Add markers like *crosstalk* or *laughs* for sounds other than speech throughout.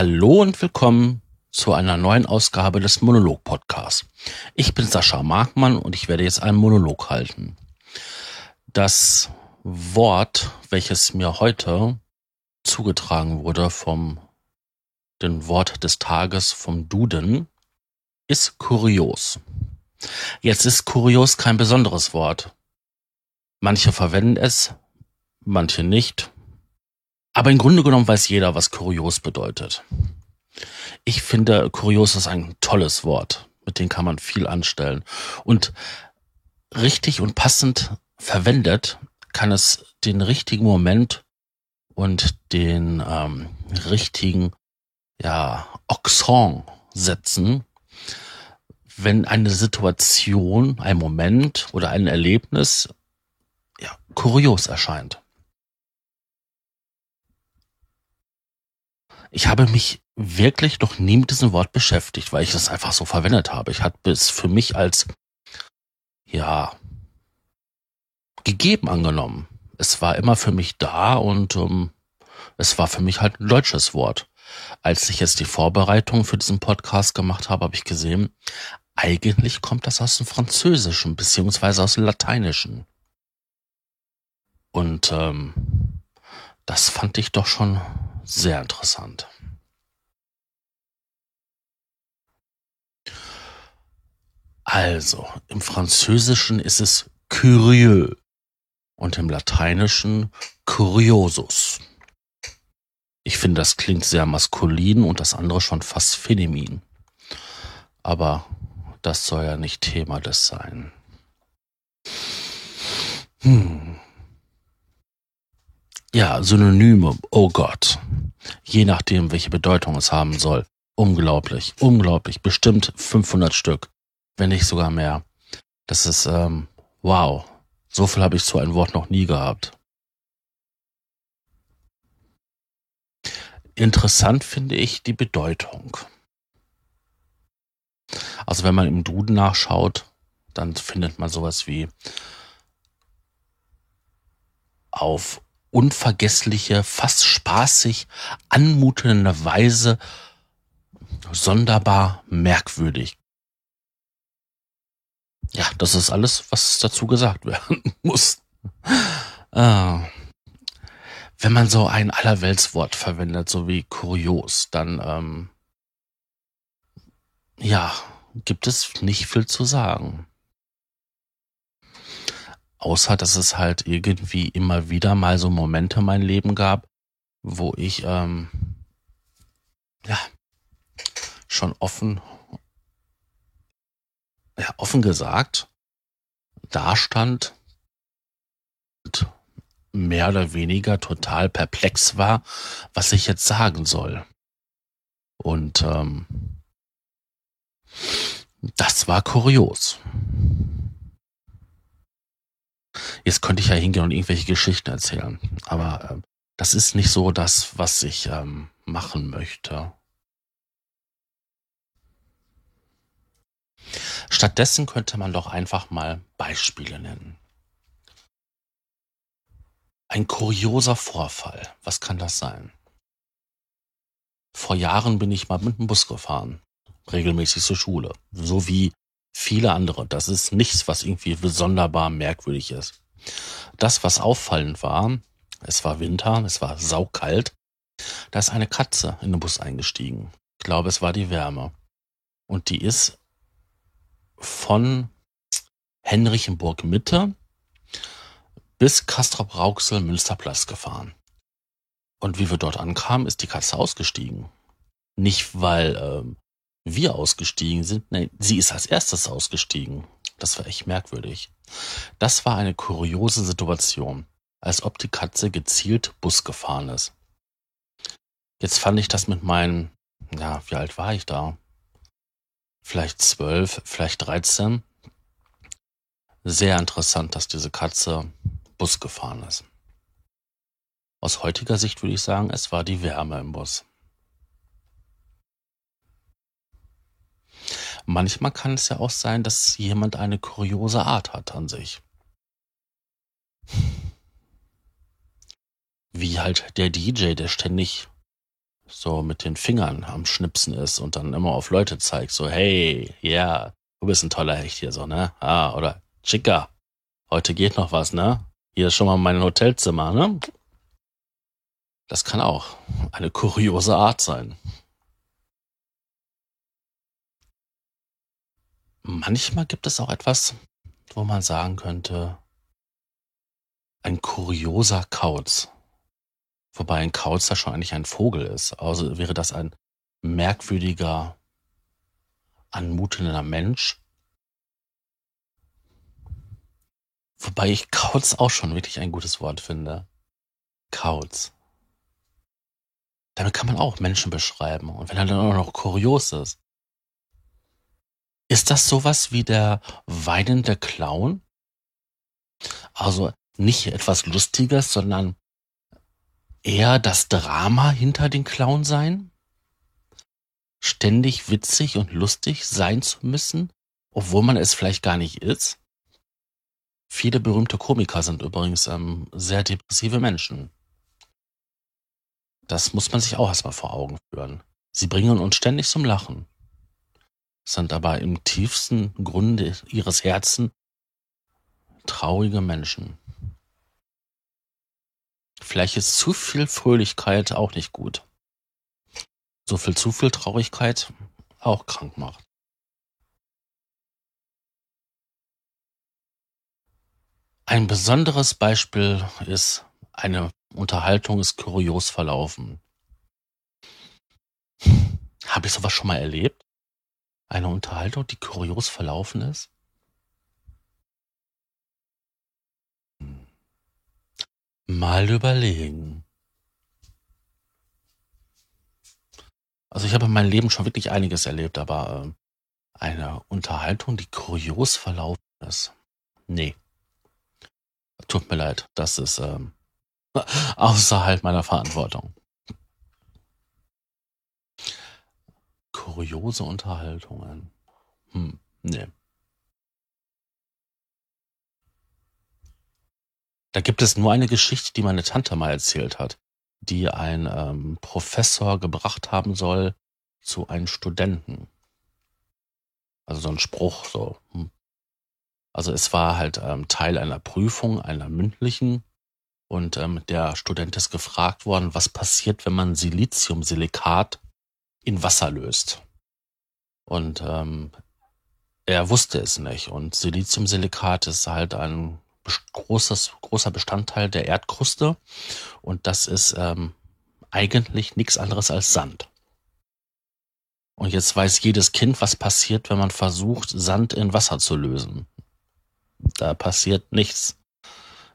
Hallo und willkommen zu einer neuen Ausgabe des Monolog-Podcasts. Ich bin Sascha Markmann und ich werde jetzt einen Monolog halten. Das Wort, welches mir heute zugetragen wurde vom den Wort des Tages vom Duden, ist kurios. Jetzt ist kurios kein besonderes Wort. Manche verwenden es, manche nicht. Aber im Grunde genommen weiß jeder, was kurios bedeutet. Ich finde, kurios ist ein tolles Wort. Mit dem kann man viel anstellen. Und richtig und passend verwendet kann es den richtigen Moment und den ähm, richtigen ja, Oxon setzen, wenn eine Situation, ein Moment oder ein Erlebnis ja, kurios erscheint. Ich habe mich wirklich noch nie mit diesem Wort beschäftigt, weil ich es einfach so verwendet habe. Ich hatte es für mich als, ja, gegeben angenommen. Es war immer für mich da und ähm, es war für mich halt ein deutsches Wort. Als ich jetzt die Vorbereitung für diesen Podcast gemacht habe, habe ich gesehen, eigentlich kommt das aus dem Französischen beziehungsweise aus dem Lateinischen. Und ähm, das fand ich doch schon sehr interessant. Also, im Französischen ist es curieux und im Lateinischen curiosus. Ich finde, das klingt sehr maskulin und das andere schon fast feminin. Aber das soll ja nicht Thema des sein. Hm. Ja, Synonyme, oh Gott. Je nachdem, welche Bedeutung es haben soll. Unglaublich, unglaublich. Bestimmt 500 Stück, wenn nicht sogar mehr. Das ist, ähm, wow. So viel habe ich zu einem Wort noch nie gehabt. Interessant finde ich die Bedeutung. Also wenn man im Duden nachschaut, dann findet man sowas wie auf unvergessliche, fast spaßig, anmutende Weise sonderbar merkwürdig. Ja, das ist alles, was dazu gesagt werden *laughs* muss. Ah. Wenn man so ein Allerweltswort verwendet, so wie kurios, dann ähm, ja, gibt es nicht viel zu sagen. Außer, dass es halt irgendwie immer wieder mal so Momente in meinem Leben gab, wo ich, ähm, ja, schon offen, ja, offen gesagt, dastand und mehr oder weniger total perplex war, was ich jetzt sagen soll. Und ähm, das war kurios. Jetzt könnte ich ja hingehen und irgendwelche Geschichten erzählen, aber äh, das ist nicht so das, was ich ähm, machen möchte. Stattdessen könnte man doch einfach mal Beispiele nennen. Ein kurioser Vorfall. Was kann das sein? Vor Jahren bin ich mal mit dem Bus gefahren, regelmäßig zur Schule, so wie viele andere. Das ist nichts, was irgendwie sonderbar merkwürdig ist. Das, was auffallend war, es war Winter, es war saukalt, da ist eine Katze in den Bus eingestiegen. Ich glaube, es war die Wärme. Und die ist von Henrichenburg Mitte bis Castrop Rauxel Münsterplatz gefahren. Und wie wir dort ankamen, ist die Katze ausgestiegen. Nicht, weil ähm, wir ausgestiegen sind, nein, sie ist als erstes ausgestiegen. Das war echt merkwürdig. Das war eine kuriose Situation, als ob die Katze gezielt Bus gefahren ist. Jetzt fand ich das mit meinen, ja, wie alt war ich da? Vielleicht zwölf, vielleicht dreizehn. Sehr interessant, dass diese Katze Bus gefahren ist. Aus heutiger Sicht würde ich sagen, es war die Wärme im Bus. Manchmal kann es ja auch sein, dass jemand eine kuriose Art hat an sich. Wie halt der DJ, der ständig so mit den Fingern am Schnipsen ist und dann immer auf Leute zeigt, so, hey, ja, du bist ein toller Hecht hier, so, ne? Ah, oder Chica, heute geht noch was, ne? Hier ist schon mal mein Hotelzimmer, ne? Das kann auch eine kuriose Art sein. Manchmal gibt es auch etwas, wo man sagen könnte, ein kurioser Kauz. Wobei ein Kauz ja schon eigentlich ein Vogel ist. Also wäre das ein merkwürdiger, anmutender Mensch. Wobei ich Kauz auch schon wirklich ein gutes Wort finde. Kauz. Damit kann man auch Menschen beschreiben. Und wenn er dann auch noch kurios ist. Ist das sowas wie der weinende Clown? Also nicht etwas Lustiges, sondern eher das Drama hinter den Clown sein? Ständig witzig und lustig sein zu müssen, obwohl man es vielleicht gar nicht ist? Viele berühmte Komiker sind übrigens ähm, sehr depressive Menschen. Das muss man sich auch erstmal vor Augen führen. Sie bringen uns ständig zum Lachen, sind aber im tiefsten Grunde ihres Herzens traurige Menschen. Vielleicht ist zu viel Fröhlichkeit auch nicht gut. So viel zu viel Traurigkeit auch krank macht. Ein besonderes Beispiel ist eine Unterhaltung ist kurios verlaufen. Habe ich sowas schon mal erlebt? Eine Unterhaltung, die kurios verlaufen ist? Mal überlegen. Also ich habe in meinem Leben schon wirklich einiges erlebt, aber äh, eine Unterhaltung, die kurios verlaufen ist. Nee. Tut mir leid, das ist ähm, *laughs* außerhalb meiner Verantwortung. Kuriose Unterhaltungen. Hm, nee. Da gibt es nur eine Geschichte, die meine Tante mal erzählt hat, die ein ähm, Professor gebracht haben soll zu einem Studenten. Also so ein Spruch, so. Hm. Also es war halt ähm, Teil einer Prüfung, einer mündlichen, und ähm, der Student ist gefragt worden, was passiert, wenn man Siliziumsilikat in Wasser löst. Und ähm, er wusste es nicht. Und Siliziumsilikat ist halt ein großes, großer Bestandteil der Erdkruste. Und das ist ähm, eigentlich nichts anderes als Sand. Und jetzt weiß jedes Kind, was passiert, wenn man versucht, Sand in Wasser zu lösen. Da passiert nichts.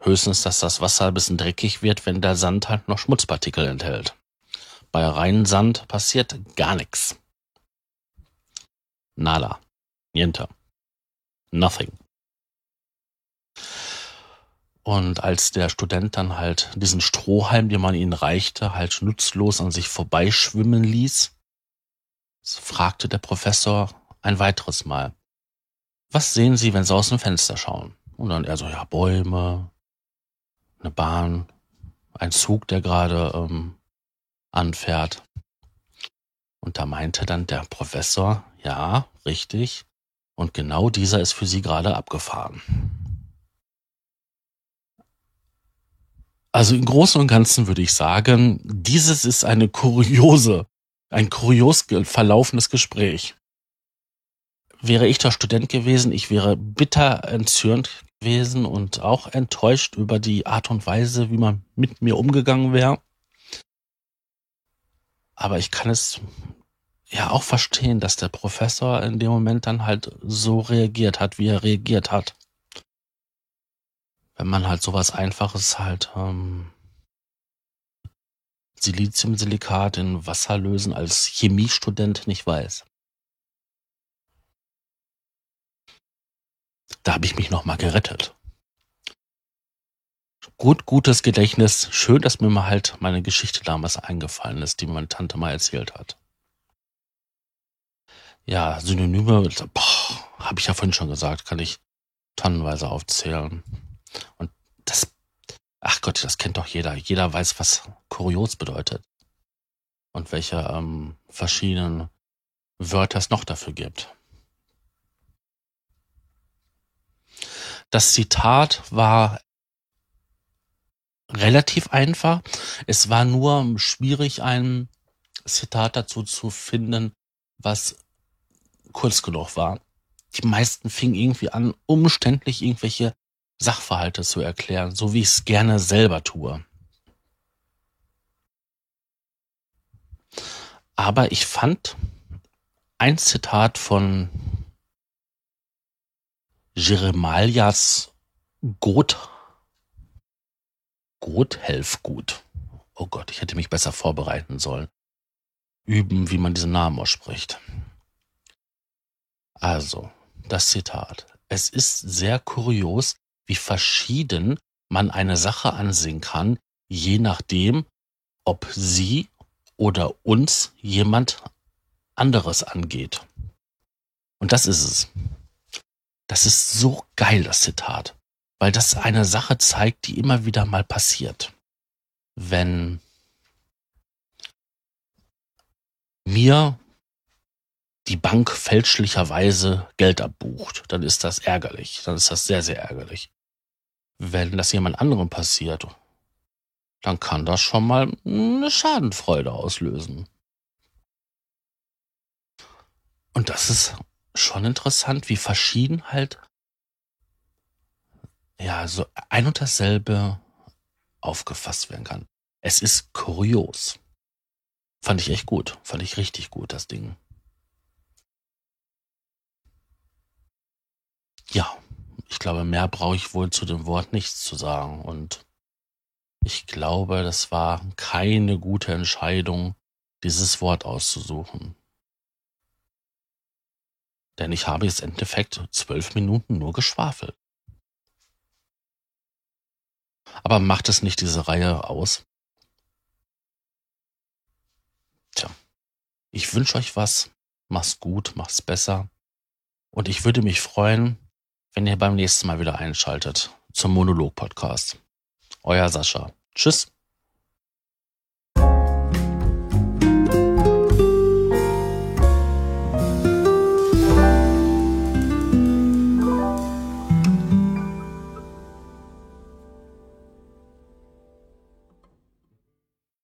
Höchstens, dass das Wasser ein bisschen dreckig wird, wenn der Sand halt noch Schmutzpartikel enthält. Bei reinem Sand passiert gar nichts. Nada. Niente. Nothing. Und als der Student dann halt diesen Strohhalm, den man ihnen reichte, halt nutzlos an sich vorbeischwimmen ließ, fragte der Professor ein weiteres Mal, was sehen Sie, wenn Sie aus dem Fenster schauen? Und dann er so, ja, Bäume, eine Bahn, ein Zug, der gerade ähm, anfährt. Und da meinte dann der Professor, ja, richtig. Und genau dieser ist für Sie gerade abgefahren. Also im Großen und Ganzen würde ich sagen, dieses ist eine kuriose, ein kurios verlaufendes Gespräch. Wäre ich der Student gewesen, ich wäre bitter entzürnt gewesen und auch enttäuscht über die Art und Weise, wie man mit mir umgegangen wäre. Aber ich kann es ja auch verstehen, dass der Professor in dem Moment dann halt so reagiert hat, wie er reagiert hat wenn man halt sowas Einfaches halt ähm, Siliziumsilikat in Wasser lösen als Chemiestudent nicht weiß. Da habe ich mich nochmal gerettet. Gut, gutes Gedächtnis. Schön, dass mir mal halt meine Geschichte damals eingefallen ist, die meine Tante mal erzählt hat. Ja, Synonyme, habe ich ja vorhin schon gesagt, kann ich tonnenweise aufzählen. Und das, ach Gott, das kennt doch jeder. Jeder weiß, was kurios bedeutet. und welche ähm, verschiedenen Wörter es noch dafür gibt. Das Zitat war relativ einfach. Es war nur schwierig, ein Zitat dazu zu finden, was kurz genug war. Die meisten fingen irgendwie an, umständlich irgendwelche Sachverhalte zu erklären, so wie ich es gerne selber tue. Aber ich fand ein Zitat von Jeremias Goth Gothelfgut. Oh Gott, ich hätte mich besser vorbereiten sollen. Üben, wie man diesen Namen ausspricht. Also, das Zitat. Es ist sehr kurios, wie verschieden man eine Sache ansehen kann, je nachdem, ob sie oder uns jemand anderes angeht. Und das ist es. Das ist so geil, das Zitat, weil das eine Sache zeigt, die immer wieder mal passiert. Wenn mir die Bank fälschlicherweise Geld abbucht, dann ist das ärgerlich. Dann ist das sehr, sehr ärgerlich. Wenn das jemand anderem passiert, dann kann das schon mal eine Schadenfreude auslösen. Und das ist schon interessant, wie verschieden halt ja so ein und dasselbe aufgefasst werden kann. Es ist kurios. Fand ich echt gut. Fand ich richtig gut, das Ding. Ja, ich glaube, mehr brauche ich wohl zu dem Wort nichts zu sagen. Und ich glaube, das war keine gute Entscheidung, dieses Wort auszusuchen. Denn ich habe jetzt im Endeffekt zwölf Minuten nur geschwafelt. Aber macht es nicht diese Reihe aus? Tja, ich wünsche euch was. Mach's gut, mach's besser. Und ich würde mich freuen, wenn ihr beim nächsten Mal wieder einschaltet zum Monolog-Podcast. Euer Sascha. Tschüss.